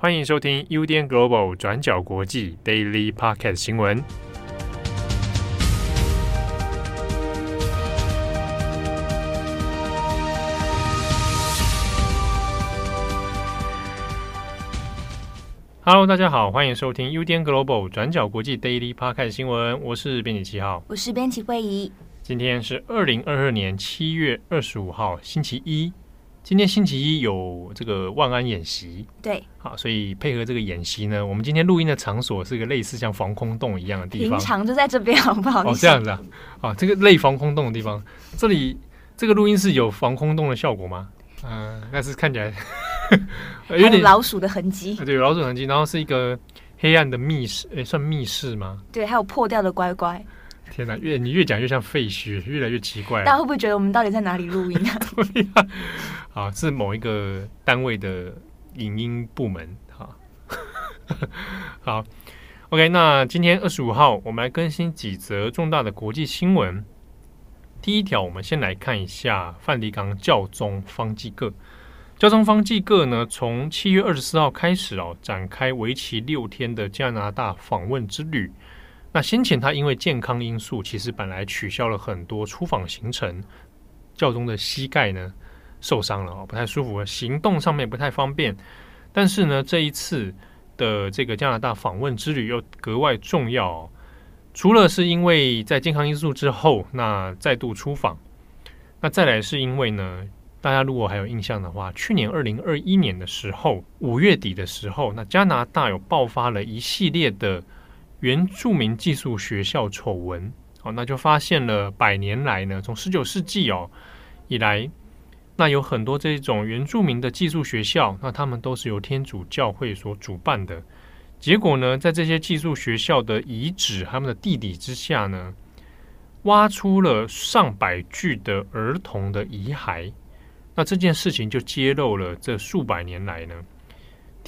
欢迎收听 UDN Global 转角国际 Daily Podcast 新闻。Hello，大家好，欢迎收听 UDN Global 转角国际 Daily Podcast 新闻。我是编辑七号，我是编辑惠仪。今天是二零二二年七月二十五号，星期一。今天星期一有这个万安演习，对，好，所以配合这个演习呢，我们今天录音的场所是一个类似像防空洞一样的地方，平常就在这边，好不好？哦，这样子啊，啊，这个类防空洞的地方，这里这个录音室有防空洞的效果吗？嗯、呃，但是看起来 有点老鼠的痕迹，对，有老鼠的痕迹，然后是一个黑暗的密室，诶，算密室吗？对，还有破掉的乖乖。天哪，越你越讲越像废墟，越来越奇怪。大家会不会觉得我们到底在哪里录音啊？对呀、啊，啊，是某一个单位的影音部门。哈，好，OK。那今天二十五号，我们来更新几则重大的国际新闻。第一条，我们先来看一下梵蒂冈教宗方济各。教宗方济各呢，从七月二十四号开始哦，展开为期六天的加拿大访问之旅。那先前他因为健康因素，其实本来取消了很多出访行程。教宗的膝盖呢受伤了哦，不太舒服，行动上面不太方便。但是呢，这一次的这个加拿大访问之旅又格外重要哦。除了是因为在健康因素之后，那再度出访，那再来是因为呢，大家如果还有印象的话，去年二零二一年的时候，五月底的时候，那加拿大有爆发了一系列的。原住民寄宿学校丑闻，哦，那就发现了百年来呢，从十九世纪哦以来，那有很多这种原住民的寄宿学校，那他们都是由天主教会所主办的。结果呢，在这些寄宿学校的遗址，他们的地底之下呢，挖出了上百具的儿童的遗骸。那这件事情就揭露了这数百年来呢。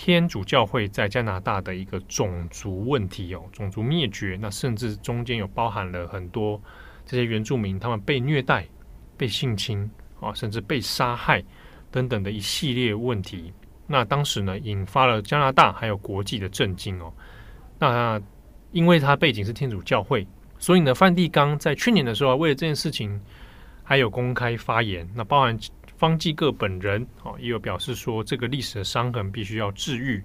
天主教会在加拿大的一个种族问题哦，种族灭绝，那甚至中间有包含了很多这些原住民，他们被虐待、被性侵啊，甚至被杀害等等的一系列问题。那当时呢，引发了加拿大还有国际的震惊哦。那因为他背景是天主教会，所以呢，梵蒂冈在去年的时候，为了这件事情，还有公开发言，那包含。方济各本人哦，也有表示说，这个历史的伤痕必须要治愈。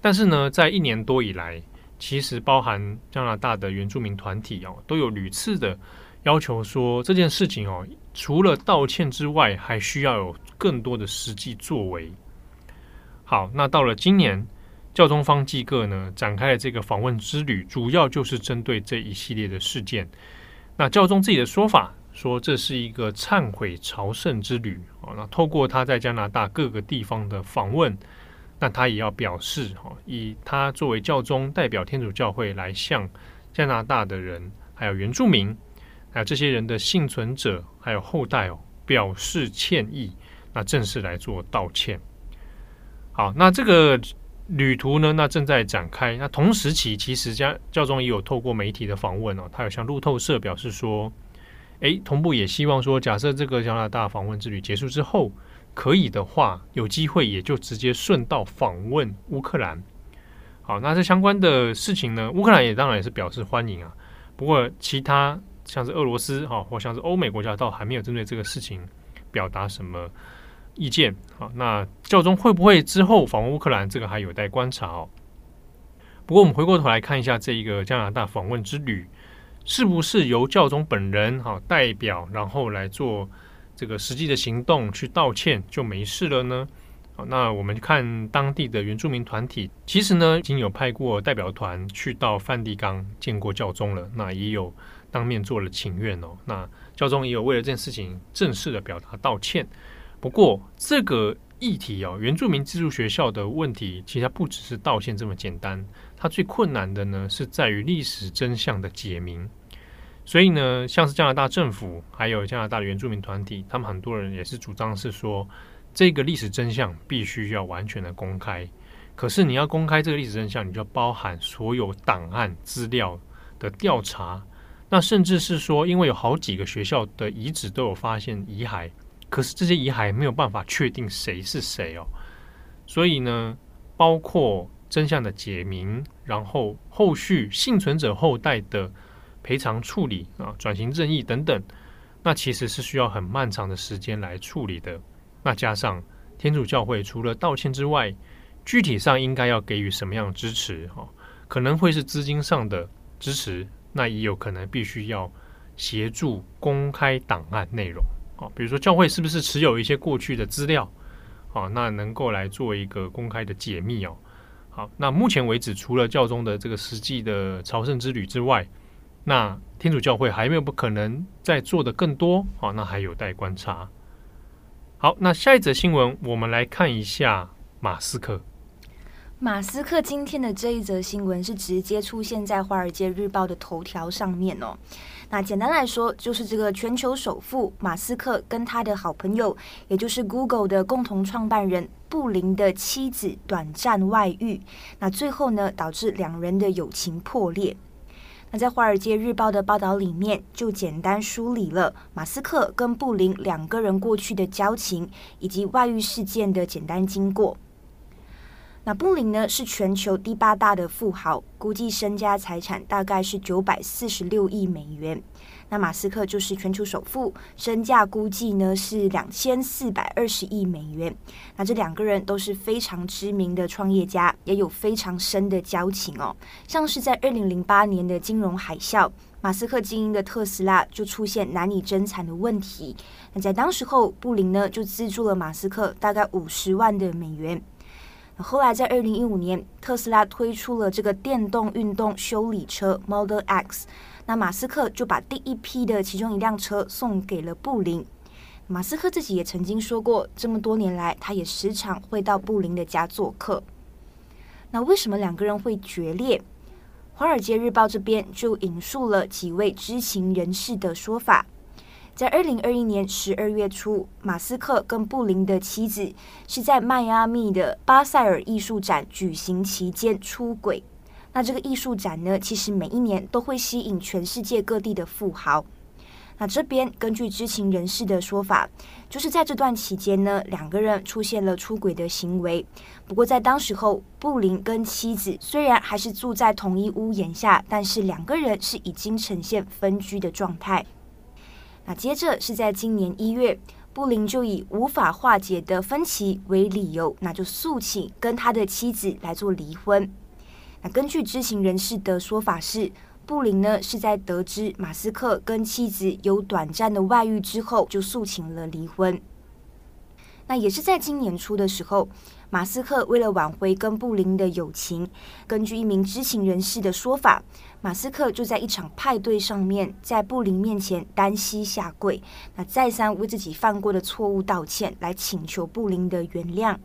但是呢，在一年多以来，其实包含加拿大的原住民团体哦，都有屡次的要求说，这件事情哦，除了道歉之外，还需要有更多的实际作为。好，那到了今年，教宗方济各呢，展开了这个访问之旅，主要就是针对这一系列的事件。那教宗自己的说法。说这是一个忏悔朝圣之旅那透过他在加拿大各个地方的访问，那他也要表示哈，以他作为教宗代表天主教会来向加拿大的人，还有原住民，还有这些人的幸存者，还有后代哦，表示歉意，那正式来做道歉。好，那这个旅途呢，那正在展开。那同时期，其实教教宗也有透过媒体的访问哦，他有向路透社表示说。诶，同步也希望说，假设这个加拿大访问之旅结束之后，可以的话，有机会也就直接顺道访问乌克兰。好，那这相关的事情呢，乌克兰也当然也是表示欢迎啊。不过，其他像是俄罗斯哈，或像是欧美国家，倒还没有针对这个事情表达什么意见。好，那教宗会不会之后访问乌克兰，这个还有待观察哦。不过，我们回过头来看一下这一个加拿大访问之旅。是不是由教宗本人哈代表，然后来做这个实际的行动去道歉就没事了呢？那我们看当地的原住民团体，其实呢已经有派过代表团去到梵蒂冈见过教宗了，那也有当面做了请愿哦。那教宗也有为了这件事情正式的表达道歉。不过这个议题哦，原住民寄宿学校的问题，其实它不只是道歉这么简单。它最困难的呢，是在于历史真相的解明。所以呢，像是加拿大政府，还有加拿大的原住民团体，他们很多人也是主张是说，这个历史真相必须要完全的公开。可是你要公开这个历史真相，你就包含所有档案资料的调查。那甚至是说，因为有好几个学校的遗址都有发现遗骸，可是这些遗骸没有办法确定谁是谁哦。所以呢。包括真相的解明，然后后续幸存者后代的赔偿处理啊、转型正义等等，那其实是需要很漫长的时间来处理的。那加上天主教会除了道歉之外，具体上应该要给予什么样的支持？哈，可能会是资金上的支持，那也有可能必须要协助公开档案内容。啊，比如说教会是不是持有一些过去的资料？啊，那能够来做一个公开的解密哦。好，那目前为止，除了教宗的这个实际的朝圣之旅之外，那天主教会还有没有不可能再做的更多？好，那还有待观察。好，那下一则新闻，我们来看一下马斯克。马斯克今天的这一则新闻是直接出现在《华尔街日报》的头条上面哦。那简单来说，就是这个全球首富马斯克跟他的好朋友，也就是 Google 的共同创办人布林的妻子短暂外遇，那最后呢，导致两人的友情破裂。那在《华尔街日报》的报道里面，就简单梳理了马斯克跟布林两个人过去的交情以及外遇事件的简单经过。那布林呢，是全球第八大的富豪，估计身家财产大概是九百四十六亿美元。那马斯克就是全球首富，身价估计呢是两千四百二十亿美元。那这两个人都是非常知名的创业家，也有非常深的交情哦。像是在二零零八年的金融海啸，马斯克经营的特斯拉就出现难以增产的问题。那在当时候，布林呢就资助了马斯克大概五十万的美元。后来，在二零一五年，特斯拉推出了这个电动运动修理车 Model X，那马斯克就把第一批的其中一辆车送给了布林。马斯克自己也曾经说过，这么多年来，他也时常会到布林的家做客。那为什么两个人会决裂？《华尔街日报》这边就引述了几位知情人士的说法。在二零二一年十二月初，马斯克跟布林的妻子是在迈阿密的巴塞尔艺术展举行期间出轨。那这个艺术展呢，其实每一年都会吸引全世界各地的富豪。那这边根据知情人士的说法，就是在这段期间呢，两个人出现了出轨的行为。不过在当时候，布林跟妻子虽然还是住在同一屋檐下，但是两个人是已经呈现分居的状态。那接着是在今年一月，布林就以无法化解的分歧为理由，那就诉请跟他的妻子来做离婚。那根据知情人士的说法是，布林呢是在得知马斯克跟妻子有短暂的外遇之后，就诉请了离婚。那也是在今年初的时候。马斯克为了挽回跟布林的友情，根据一名知情人士的说法，马斯克就在一场派对上面，在布林面前单膝下跪，那再三为自己犯过的错误道歉，来请求布林的原谅。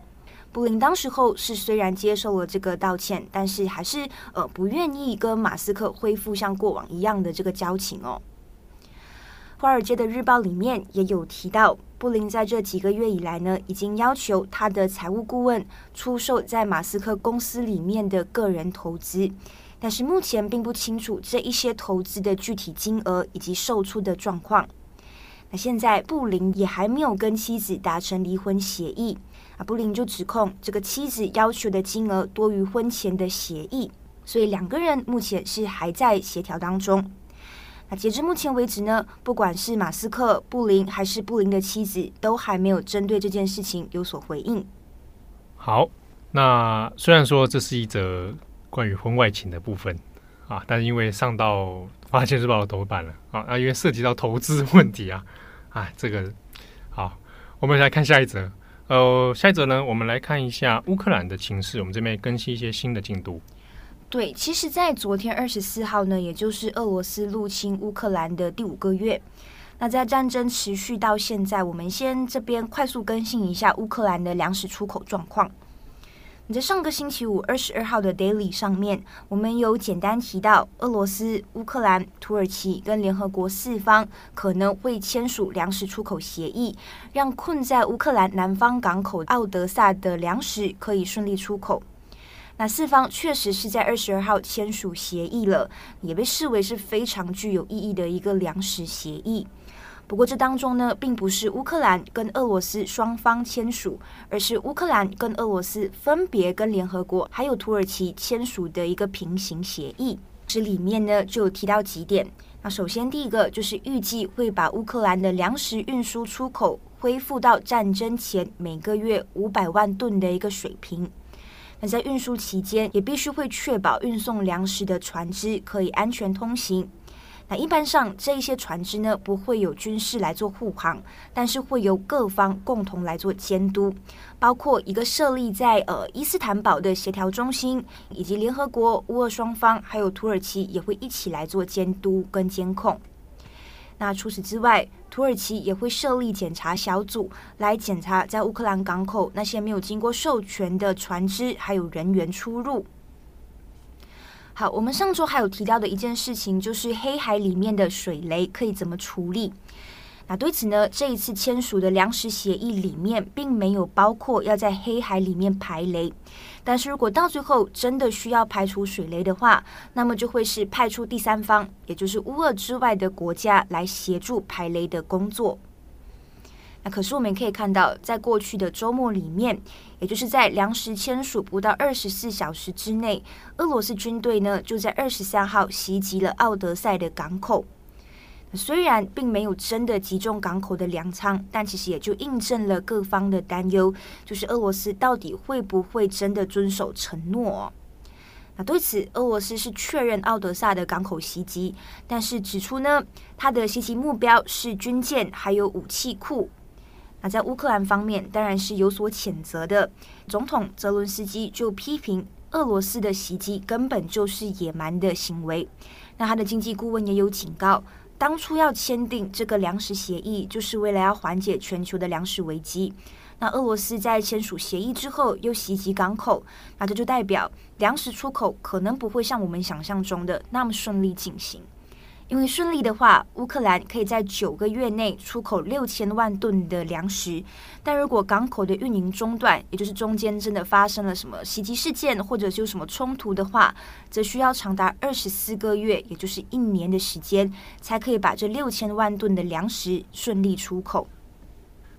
布林当时候是虽然接受了这个道歉，但是还是呃不愿意跟马斯克恢复像过往一样的这个交情哦。华尔街的日报里面也有提到，布林在这几个月以来呢，已经要求他的财务顾问出售在马斯克公司里面的个人投资，但是目前并不清楚这一些投资的具体金额以及售出的状况。那现在布林也还没有跟妻子达成离婚协议，啊，布林就指控这个妻子要求的金额多于婚前的协议，所以两个人目前是还在协调当中。那截至目前为止呢，不管是马斯克、布林还是布林的妻子，都还没有针对这件事情有所回应。好，那虽然说这是一则关于婚外情的部分啊，但是因为上到《华尔街日报》的头版了啊，啊，因为涉及到投资问题啊，啊，这个好，我们来看下一则。呃，下一则呢，我们来看一下乌克兰的情势，我们这边更新一些新的进度。对，其实，在昨天二十四号呢，也就是俄罗斯入侵乌克兰的第五个月。那在战争持续到现在，我们先这边快速更新一下乌克兰的粮食出口状况。你在上个星期五二十二号的 Daily 上面，我们有简单提到，俄罗斯、乌克兰、土耳其跟联合国四方可能会签署粮食出口协议，让困在乌克兰南方港口奥德萨的粮食可以顺利出口。那四方确实是在二十二号签署协议了，也被视为是非常具有意义的一个粮食协议。不过这当中呢，并不是乌克兰跟俄罗斯双方签署，而是乌克兰跟俄罗斯分别跟联合国还有土耳其签署的一个平行协议。这里面呢就有提到几点。那首先第一个就是预计会把乌克兰的粮食运输出口恢复到战争前每个月五百万吨的一个水平。那在运输期间，也必须会确保运送粮食的船只可以安全通行。那一般上，这一些船只呢，不会有军事来做护航，但是会由各方共同来做监督，包括一个设立在呃伊斯坦堡的协调中心，以及联合国、乌俄双方还有土耳其也会一起来做监督跟监控。那除此之外，土耳其也会设立检查小组来检查在乌克兰港口那些没有经过授权的船只还有人员出入。好，我们上周还有提到的一件事情，就是黑海里面的水雷可以怎么处理。那对此呢，这一次签署的粮食协议里面并没有包括要在黑海里面排雷。但是如果到最后真的需要排除水雷的话，那么就会是派出第三方，也就是乌俄之外的国家来协助排雷的工作。那可是我们可以看到，在过去的周末里面，也就是在粮食签署不到二十四小时之内，俄罗斯军队呢就在二十三号袭击了奥德赛的港口。虽然并没有真的击中港口的粮仓，但其实也就印证了各方的担忧，就是俄罗斯到底会不会真的遵守承诺？那对此，俄罗斯是确认奥德萨的港口袭击，但是指出呢，他的袭击目标是军舰还有武器库。那在乌克兰方面，当然是有所谴责的。总统泽伦斯基就批评俄罗斯的袭击根本就是野蛮的行为。那他的经济顾问也有警告，当初要签订这个粮食协议，就是为了要缓解全球的粮食危机。那俄罗斯在签署协议之后又袭击港口，那这就代表粮食出口可能不会像我们想象中的那么顺利进行。因为顺利的话，乌克兰可以在九个月内出口六千万吨的粮食。但如果港口的运营中断，也就是中间真的发生了什么袭击事件，或者是有什么冲突的话，则需要长达二十四个月，也就是一年的时间，才可以把这六千万吨的粮食顺利出口。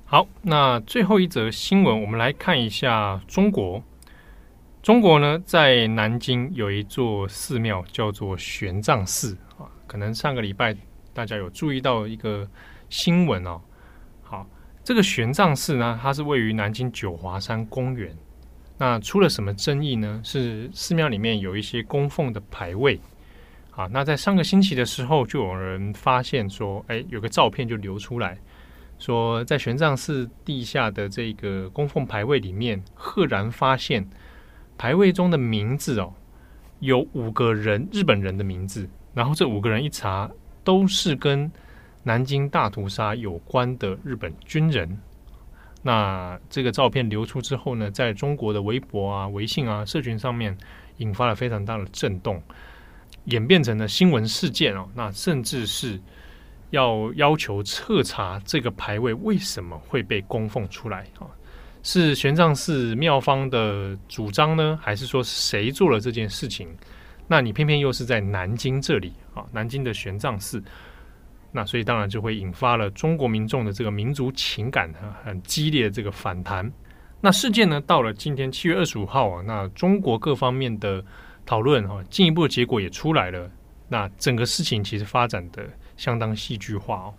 好，那最后一则新闻，我们来看一下中国。中国呢，在南京有一座寺庙，叫做玄奘寺。可能上个礼拜大家有注意到一个新闻哦。好，这个玄奘寺呢，它是位于南京九华山公园。那出了什么争议呢？是寺庙里面有一些供奉的牌位。啊，那在上个星期的时候，就有人发现说，哎，有个照片就流出来，说在玄奘寺地下的这个供奉牌位里面，赫然发现牌位中的名字哦，有五个人，日本人的名字。然后这五个人一查，都是跟南京大屠杀有关的日本军人。那这个照片流出之后呢，在中国的微博啊、微信啊、社群上面，引发了非常大的震动，演变成了新闻事件哦。那甚至是要要求彻查这个牌位为什么会被供奉出来啊？是玄奘寺庙方的主张呢，还是说谁做了这件事情？那你偏偏又是在南京这里啊，南京的玄奘寺，那所以当然就会引发了中国民众的这个民族情感啊，很激烈的这个反弹。那事件呢，到了今天七月二十五号啊，那中国各方面的讨论啊，进一步的结果也出来了。那整个事情其实发展的相当戏剧化哦。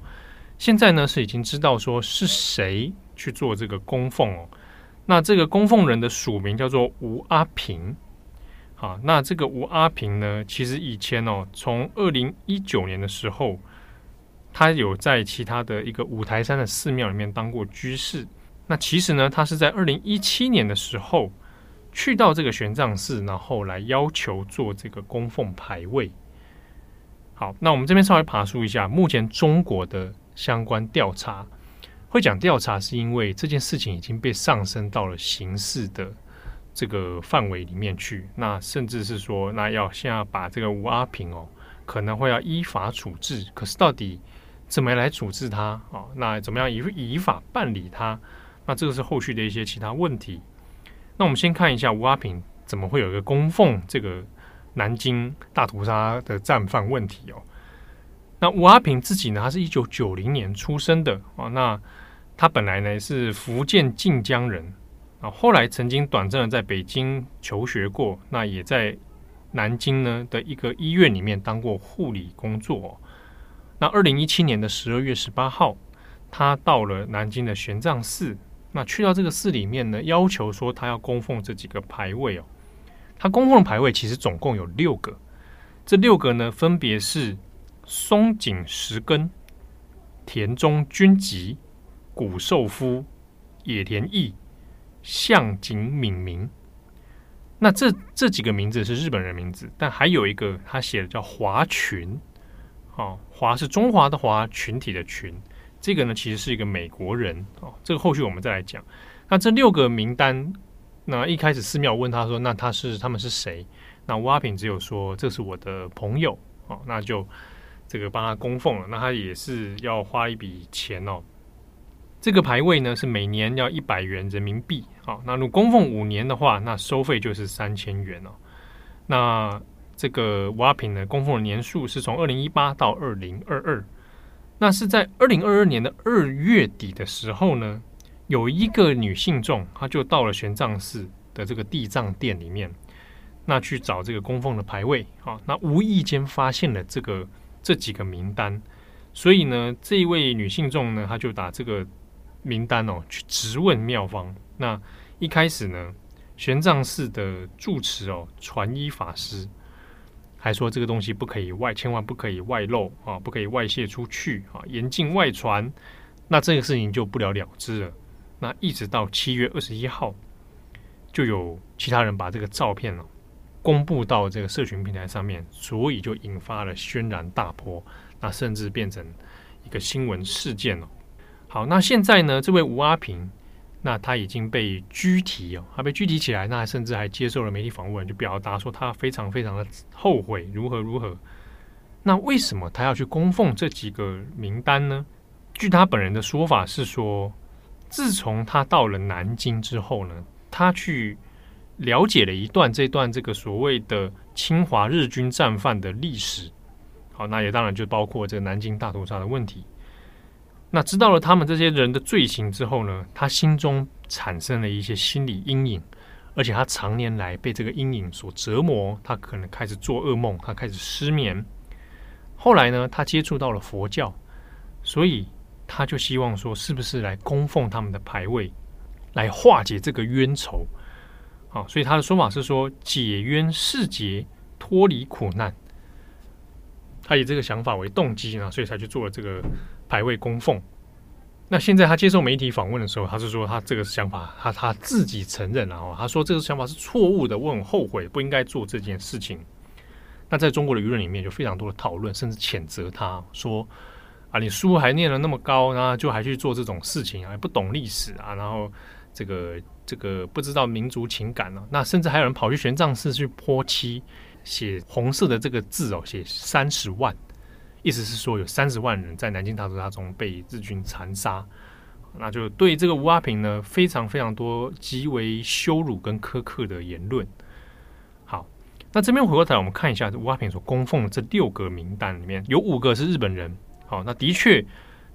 现在呢是已经知道说是谁去做这个供奉哦，那这个供奉人的署名叫做吴阿平。好，那这个吴阿平呢，其实以前哦，从二零一九年的时候，他有在其他的一个五台山的寺庙里面当过居士。那其实呢，他是在二零一七年的时候去到这个玄奘寺，然后来要求做这个供奉牌位。好，那我们这边稍微爬梳一下，目前中国的相关调查，会讲调查是因为这件事情已经被上升到了刑事的。这个范围里面去，那甚至是说，那要先要把这个吴阿平哦，可能会要依法处置。可是到底怎么来处置他啊、哦？那怎么样以依法办理他？那这个是后续的一些其他问题。那我们先看一下吴阿平怎么会有一个供奉这个南京大屠杀的战犯问题哦。那吴阿平自己呢，他是一九九零年出生的啊。那他本来呢是福建晋江人啊，后来曾经短暂的在北京求学过，那也在南京呢的一个医院里面当过护理工作。那二零一七年的十二月十八号，他到了南京的玄奘寺，那去到这个寺里面呢，要求说他要供奉这几个牌位哦。他供奉的牌位其实总共有六个，这六个呢分别是松井石根、田中君吉。谷寿夫、野田义、向井敏明，那这这几个名字是日本人名字，但还有一个他写的叫华群，哦，华是中华的华，群体的群，这个呢其实是一个美国人哦，这个后续我们再来讲。那这六个名单，那一开始寺庙问他说，那他是他们是谁？那吴阿平只有说这是我的朋友哦，那就这个帮他供奉了，那他也是要花一笔钱哦。这个牌位呢是每年要一百元人民币，好，那如果供奉五年的话，那收费就是三千元哦。那这个吴阿平呢，供奉的年数是从二零一八到二零二二，那是在二零二二年的二月底的时候呢，有一个女性众，她就到了玄奘寺的这个地藏殿里面，那去找这个供奉的牌位，好，那无意间发现了这个这几个名单，所以呢，这一位女性众呢，她就打这个。名单哦，去质问妙方。那一开始呢，玄奘寺的住持哦，传一法师还说这个东西不可以外，千万不可以外漏啊，不可以外泄出去啊，严禁外传。那这个事情就不了了之了。那一直到七月二十一号，就有其他人把这个照片呢、哦、公布到这个社群平台上面，所以就引发了轩然大波，那甚至变成一个新闻事件了、哦。好，那现在呢？这位吴阿平，那他已经被拘提哦，他被拘提起来，那甚至还接受了媒体访问，就表达说他非常非常的后悔，如何如何。那为什么他要去供奉这几个名单呢？据他本人的说法是说，自从他到了南京之后呢，他去了解了一段这段这个所谓的侵华日军战犯的历史。好，那也当然就包括这个南京大屠杀的问题。那知道了他们这些人的罪行之后呢，他心中产生了一些心理阴影，而且他常年来被这个阴影所折磨，他可能开始做噩梦，他开始失眠。后来呢，他接触到了佛教，所以他就希望说，是不是来供奉他们的牌位，来化解这个冤仇？好，所以他的说法是说，解冤释结，脱离苦难。他以这个想法为动机呢，所以才去做了这个。牌位供奉，那现在他接受媒体访问的时候，他是说他这个想法，他他自己承认了哦，他说这个想法是错误的，我很后悔，不应该做这件事情。那在中国的舆论里面，就非常多的讨论，甚至谴责他说啊，你书还念了那么高，然后就还去做这种事情啊，不懂历史啊，然后这个这个不知道民族情感了。那甚至还有人跑去玄奘寺去泼漆，写红色的这个字哦，写三十万。意思是说，有三十万人在南京大屠杀中被日军残杀，那就对这个吴阿平呢，非常非常多极为羞辱跟苛刻的言论。好，那这边回过头来，我们看一下吴阿平所供奉的这六个名单里面有五个是日本人。好，那的确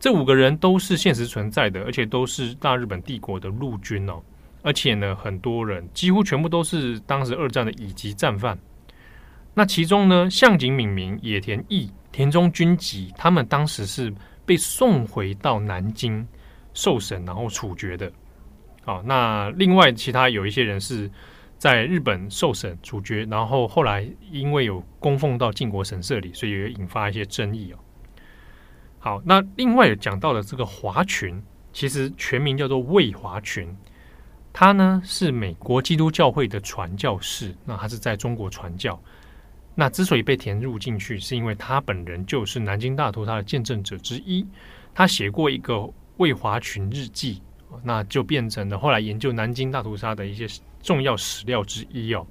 这五个人都是现实存在的，而且都是大日本帝国的陆军哦，而且呢，很多人几乎全部都是当时二战的乙级战犯。那其中呢，向井敏明、野田义。田中君吉他们当时是被送回到南京受审，然后处决的。好，那另外其他有一些人是在日本受审处决，然后后来因为有供奉到靖国神社里，所以也引发一些争议哦。好，那另外有讲到的这个华群，其实全名叫做魏华群，他呢是美国基督教会的传教士，那他是在中国传教。那之所以被填入进去，是因为他本人就是南京大屠杀的见证者之一，他写过一个魏华群日记，那就变成了后来研究南京大屠杀的一些重要史料之一哦。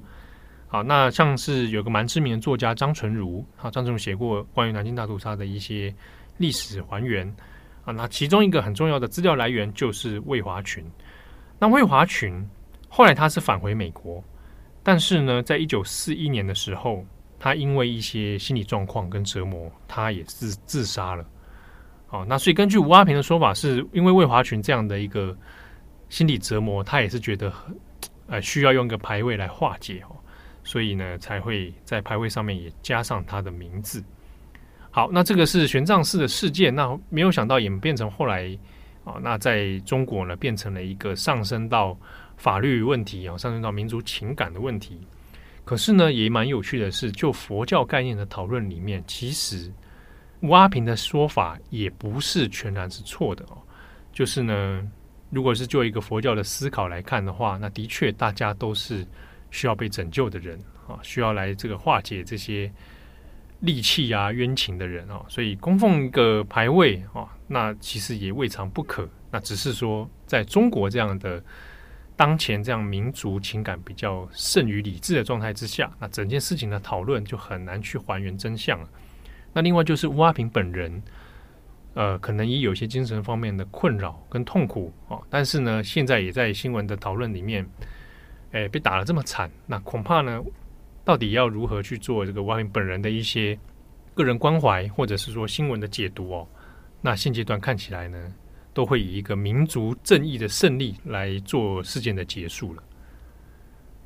好，那像是有个蛮知名的作家张纯如，啊，张纯如写过关于南京大屠杀的一些历史还原啊，那其中一个很重要的资料来源就是魏华群。那魏华群后来他是返回美国，但是呢，在一九四一年的时候。他因为一些心理状况跟折磨，他也是自杀了。好，那所以根据吴阿平的说法，是因为魏华群这样的一个心理折磨，他也是觉得呃需要用个牌位来化解哦，所以呢才会在牌位上面也加上他的名字。好，那这个是玄奘寺的事件，那没有想到演变成后来啊，那在中国呢变成了一个上升到法律问题啊，上升到民族情感的问题。可是呢，也蛮有趣的是，就佛教概念的讨论里面，其实。吴阿平的说法也不是全然是错的哦，就是呢，如果是就一个佛教的思考来看的话，那的确大家都是需要被拯救的人啊，需要来这个化解这些戾气啊、冤情的人啊，所以供奉一个牌位啊，那其实也未尝不可。那只是说，在中国这样的当前这样民族情感比较胜于理智的状态之下，那整件事情的讨论就很难去还原真相了。那另外就是吴阿平本人，呃，可能也有些精神方面的困扰跟痛苦哦。但是呢，现在也在新闻的讨论里面，哎，被打得这么惨，那恐怕呢，到底要如何去做这个吴阿平本人的一些个人关怀，或者是说新闻的解读哦？那现阶段看起来呢，都会以一个民族正义的胜利来做事件的结束了。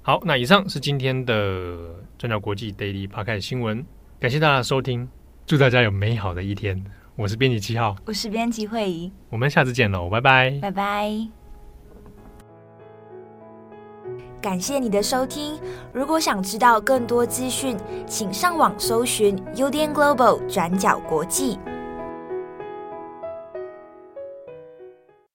好，那以上是今天的转角国际 Daily Podcast 新闻，感谢大家的收听。祝大家有美好的一天！我是编辑七号，我是编辑慧仪，我们下次见喽，拜拜，拜拜。感谢你的收听，如果想知道更多资讯，请上网搜寻 UDN Global 转角国际。